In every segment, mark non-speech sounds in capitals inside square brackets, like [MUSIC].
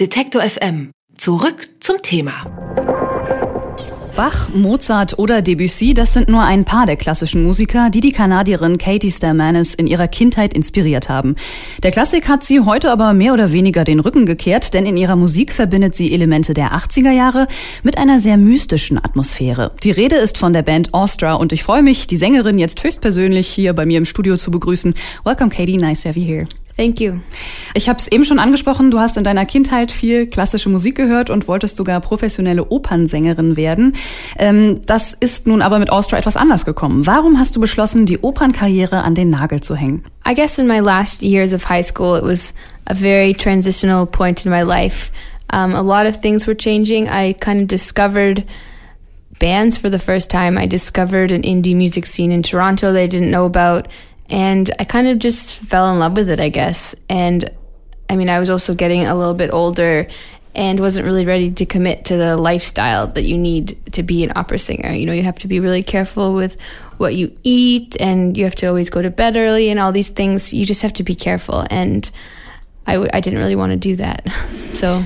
Detektor FM. Zurück zum Thema. Bach, Mozart oder Debussy, das sind nur ein paar der klassischen Musiker, die die Kanadierin Katie Stelmanis in ihrer Kindheit inspiriert haben. Der Klassik hat sie heute aber mehr oder weniger den Rücken gekehrt, denn in ihrer Musik verbindet sie Elemente der 80er Jahre mit einer sehr mystischen Atmosphäre. Die Rede ist von der Band Austra und ich freue mich, die Sängerin jetzt höchstpersönlich hier bei mir im Studio zu begrüßen. Welcome Katie, nice to have you here. Thank you. Ich habe es eben schon angesprochen, du hast in deiner Kindheit viel klassische Musik gehört und wolltest sogar professionelle Opernsängerin werden. Ähm, das ist nun aber mit Austria etwas anders gekommen. Warum hast du beschlossen, die Opernkarriere an den Nagel zu hängen? I guess in my last years of high school, it was a very transitional point in my life. Um, a lot of things were changing. I kind of discovered bands for the first time. I discovered an indie music scene in Toronto that I didn't know about. And I kind of just fell in love with it, I guess. And I mean, I was also getting a little bit older and wasn't really ready to commit to the lifestyle that you need to be an opera singer. You know, you have to be really careful with what you eat and you have to always go to bed early and all these things. You just have to be careful. And I w- I didn't really want to do that. [LAUGHS] So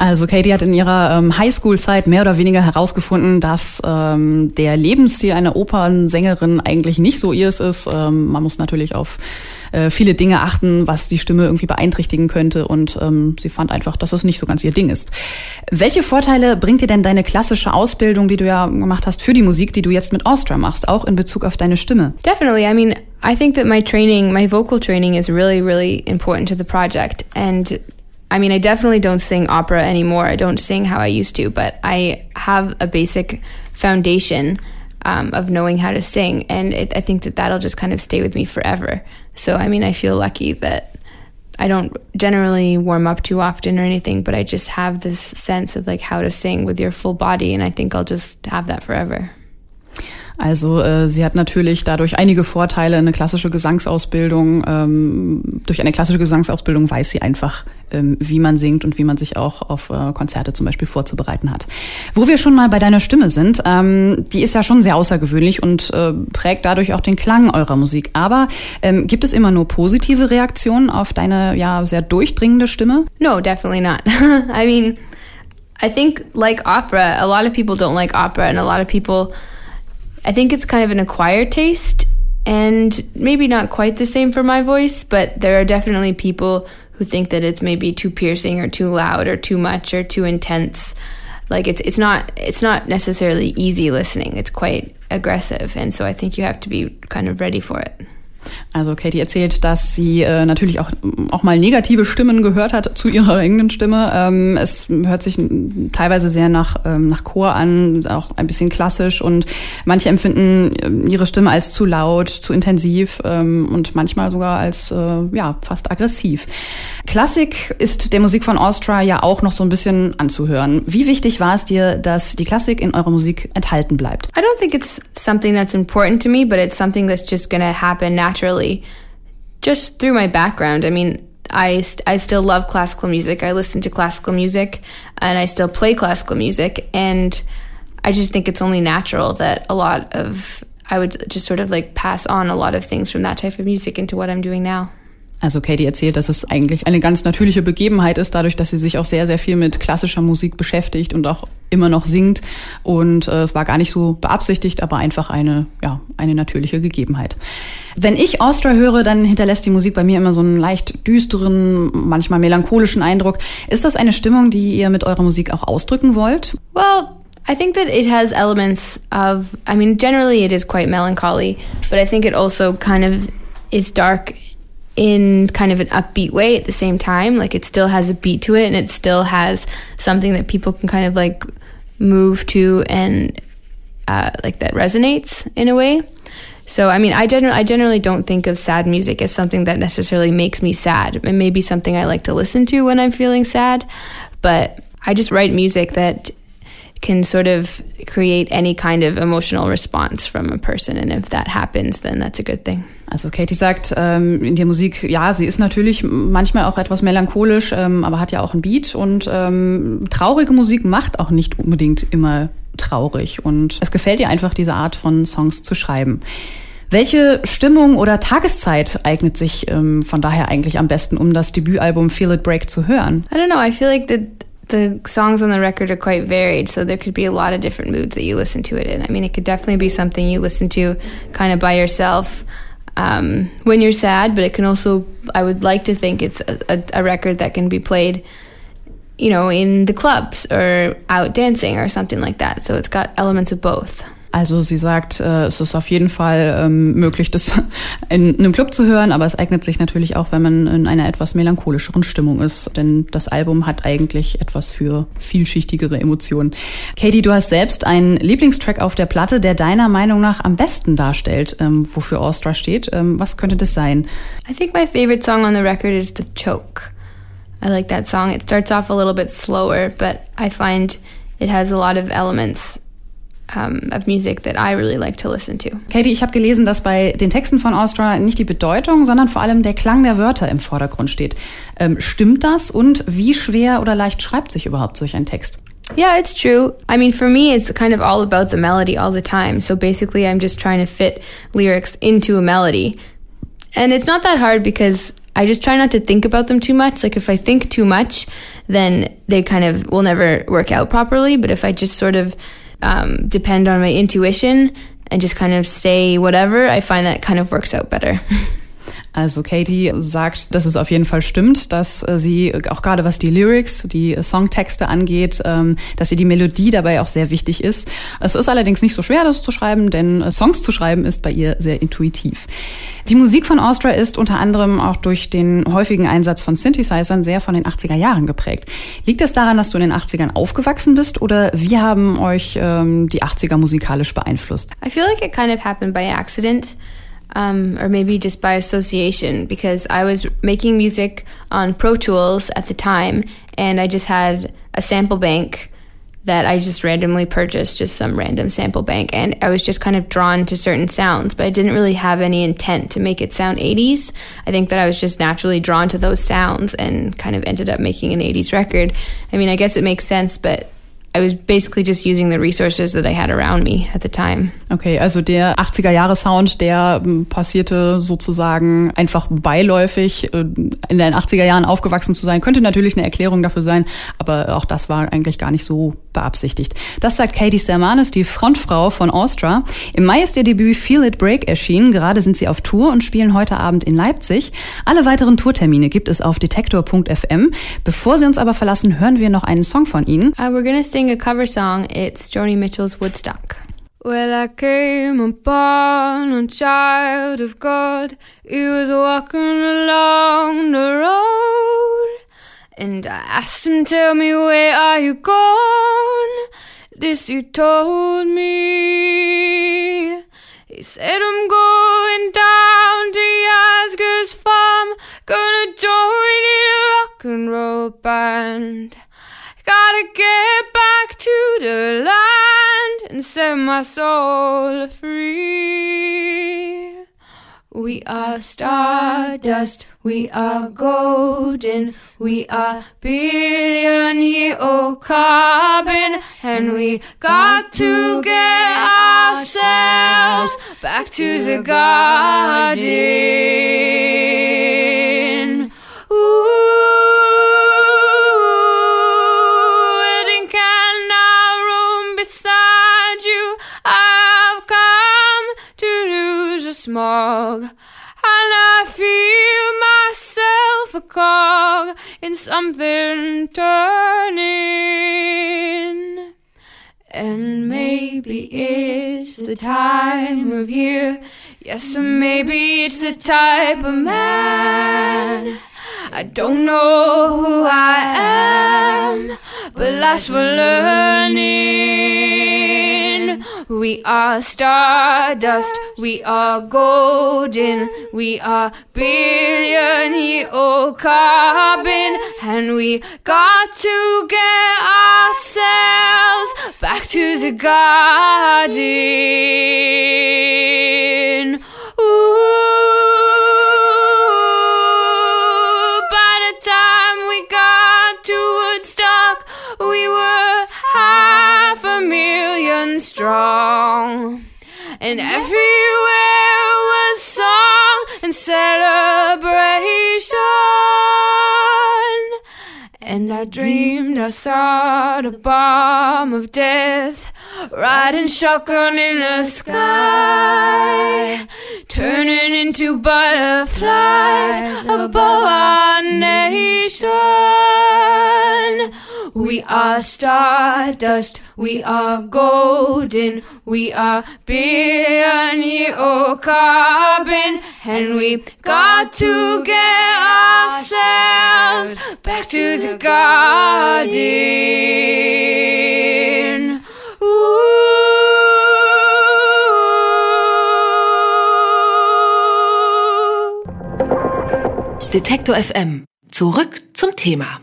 Also Katie hat in ihrer ähm, Highschool-Zeit mehr oder weniger herausgefunden, dass ähm, der Lebensstil einer Opernsängerin eigentlich nicht so ihrs ist. Ähm, man muss natürlich auf äh, viele Dinge achten, was die Stimme irgendwie beeinträchtigen könnte. Und ähm, sie fand einfach, dass es nicht so ganz ihr Ding ist. Welche Vorteile bringt dir denn deine klassische Ausbildung, die du ja gemacht hast, für die Musik, die du jetzt mit Austria machst, auch in Bezug auf deine Stimme? Definitely. I mean, I think that my training, my vocal training is really, really important to the project. And I mean, I definitely don't sing opera anymore. I don't sing how I used to, but I have a basic foundation um, of knowing how to sing. And it, I think that that'll just kind of stay with me forever. So, I mean, I feel lucky that I don't generally warm up too often or anything, but I just have this sense of like how to sing with your full body. And I think I'll just have that forever. Also äh, sie hat natürlich dadurch einige Vorteile, eine klassische Gesangsausbildung. Ähm, durch eine klassische Gesangsausbildung weiß sie einfach, ähm, wie man singt und wie man sich auch auf äh, Konzerte zum Beispiel vorzubereiten hat. Wo wir schon mal bei deiner Stimme sind, ähm, die ist ja schon sehr außergewöhnlich und äh, prägt dadurch auch den Klang eurer Musik. Aber ähm, gibt es immer nur positive Reaktionen auf deine ja sehr durchdringende Stimme? No, definitely not. [LAUGHS] I mean, I think like opera, a lot of people don't like opera and a lot of people I think it's kind of an acquired taste and maybe not quite the same for my voice, but there are definitely people who think that it's maybe too piercing or too loud or too much or too intense. Like it's it's not it's not necessarily easy listening. It's quite aggressive and so I think you have to be kind of ready for it. Also Katie erzählt, dass sie äh, natürlich auch, auch mal negative Stimmen gehört hat zu ihrer eigenen Stimme. Ähm, es hört sich teilweise sehr nach, ähm, nach Chor an, auch ein bisschen klassisch und manche empfinden äh, ihre Stimme als zu laut, zu intensiv ähm, und manchmal sogar als äh, ja, fast aggressiv. Klassik ist der Musik von Austria ja auch noch so ein bisschen anzuhören. Wie wichtig war es dir, dass die Klassik in eurer Musik enthalten bleibt? I don't think it's something that's important to me, but it's something that's just gonna happen naturally just through my background. I mean, I, st- I still love classical music. I listen to classical music and I still play classical music. And I just think it's only natural that a lot of, I would just sort of like pass on a lot of things from that type of music into what I'm doing now. Also Katie erzählt, dass es eigentlich eine ganz natürliche Begebenheit ist, dadurch, dass sie sich auch sehr, sehr viel mit klassischer Musik beschäftigt und auch immer noch singt. Und äh, es war gar nicht so beabsichtigt, aber einfach eine, ja, eine natürliche Gegebenheit. Wenn ich Austria höre, dann hinterlässt die Musik bei mir immer so einen leicht düsteren, manchmal melancholischen Eindruck. Ist das eine Stimmung, die ihr mit eurer Musik auch ausdrücken wollt? Well, I think that it has elements of, I mean, generally it is quite melancholy, but I think it also kind of is dark in kind of an upbeat way at the same time. Like it still has a beat to it and it still has something that people can kind of like move to and uh, like that resonates in a way. So I mean, I generally I generally don't think of sad music as something that necessarily makes me sad. It may be something I like to listen to when I'm feeling sad, but I just write music that can sort of create any kind of emotional response from a person, and if that happens, then that's a good thing. Also Katie sagt, ähm, in der Musik, ja, sie ist natürlich manchmal auch etwas melancholisch, ähm, aber hat ja auch ein Beat und ähm, traurige Musik macht auch nicht unbedingt immer traurig und es gefällt ihr einfach, diese Art von Songs zu schreiben. Welche Stimmung oder Tageszeit eignet sich ähm, von daher eigentlich am besten, um das Debütalbum Feel It Break zu hören? I don't know. I feel like the the songs on the record are quite varied, so there could be a lot of different moods that you listen to it in. I mean, it could definitely be something you listen to kind of by yourself um, when you're sad, but it can also, I would like to think it's a, a, a record that can be played, you know, in the clubs or out dancing or something like that. So it's got elements of both. Also sie sagt, äh, es ist auf jeden Fall ähm, möglich, das [LAUGHS] in einem Club zu hören, aber es eignet sich natürlich auch, wenn man in einer etwas melancholischeren Stimmung ist, denn das Album hat eigentlich etwas für vielschichtigere Emotionen. Katie, du hast selbst einen Lieblingstrack auf der Platte, der deiner Meinung nach am besten darstellt, ähm, wofür Austria steht. Ähm, was könnte das sein? I think my favorite song on the record is The Choke. I like that song. It starts off a little bit slower, but I find it has a lot of elements um, of music that I really like to listen to. Katie, ich habe gelesen, dass bei den Texten von Austria nicht die Bedeutung, sondern vor allem der Klang der Wörter im Vordergrund steht. Ähm, stimmt das und wie schwer oder leicht schreibt sich überhaupt solch ein Text? Yeah, it's true. I mean, for me, it's kind of all about the melody all the time. So basically, I'm just trying to fit lyrics into a melody. And it's not that hard because I just try not to think about them too much. Like, if I think too much, then they kind of will never work out properly. But if I just sort of um, depend on my intuition and just kind of say whatever, I find that kind of works out better. [LAUGHS] Also Katie sagt, dass es auf jeden Fall stimmt, dass äh, sie auch gerade was die Lyrics, die Songtexte angeht, ähm, dass sie die Melodie dabei auch sehr wichtig ist. Es ist allerdings nicht so schwer, das zu schreiben, denn äh, Songs zu schreiben ist bei ihr sehr intuitiv. Die Musik von Austria ist unter anderem auch durch den häufigen Einsatz von Synthesizern sehr von den 80er Jahren geprägt. Liegt es daran, dass du in den 80ern aufgewachsen bist oder wie haben euch ähm, die 80er musikalisch beeinflusst? I feel like it kind of happened by accident. Um, or maybe just by association, because I was making music on Pro Tools at the time, and I just had a sample bank that I just randomly purchased, just some random sample bank, and I was just kind of drawn to certain sounds, but I didn't really have any intent to make it sound 80s. I think that I was just naturally drawn to those sounds and kind of ended up making an 80s record. I mean, I guess it makes sense, but I was basically just using the resources that I had around me at the time. Okay, also der 80er Jahre Sound, der ähm, passierte sozusagen einfach beiläufig. Äh, in den 80er Jahren aufgewachsen zu sein, könnte natürlich eine Erklärung dafür sein, aber auch das war eigentlich gar nicht so beabsichtigt. Das sagt Katie Sermanis, die Frontfrau von Austria. Im Mai ist ihr Debüt Feel It Break erschienen. Gerade sind sie auf Tour und spielen heute Abend in Leipzig. Alle weiteren Tourtermine gibt es auf detektor.fm. Bevor sie uns aber verlassen, hören wir noch einen Song von ihnen. Uh, we're gonna sing a cover song. It's Joni Mitchell's Woodstock. Well, I came upon a child of God. He was walking along the road. And I asked him, Tell me, where are you gone? This he told me. He said, I'm going down to Yasgur's farm. Gonna join in a rock and roll band. Gotta get back to the land and set my soul free. We are stardust, we are golden, we are billion year old carbon, and we got to get ourselves back to the garden. Smog. And I feel myself a cog in something turning. And maybe it's the time of year. Yes, or maybe it's the type of man. I don't know who I am, but last for learning. We are stardust, we are golden, we are billion year old carbon, and we got to get ourselves back to the garden. Strong. And everywhere was song and celebration. And I dreamed I saw the bomb of death riding shotgun in the sky, turning into butterflies above our nation. We are stardust, we are golden, we are billion year carbon, and we got to get ourselves back to the garden. Detektor FM. Zurück zum Thema.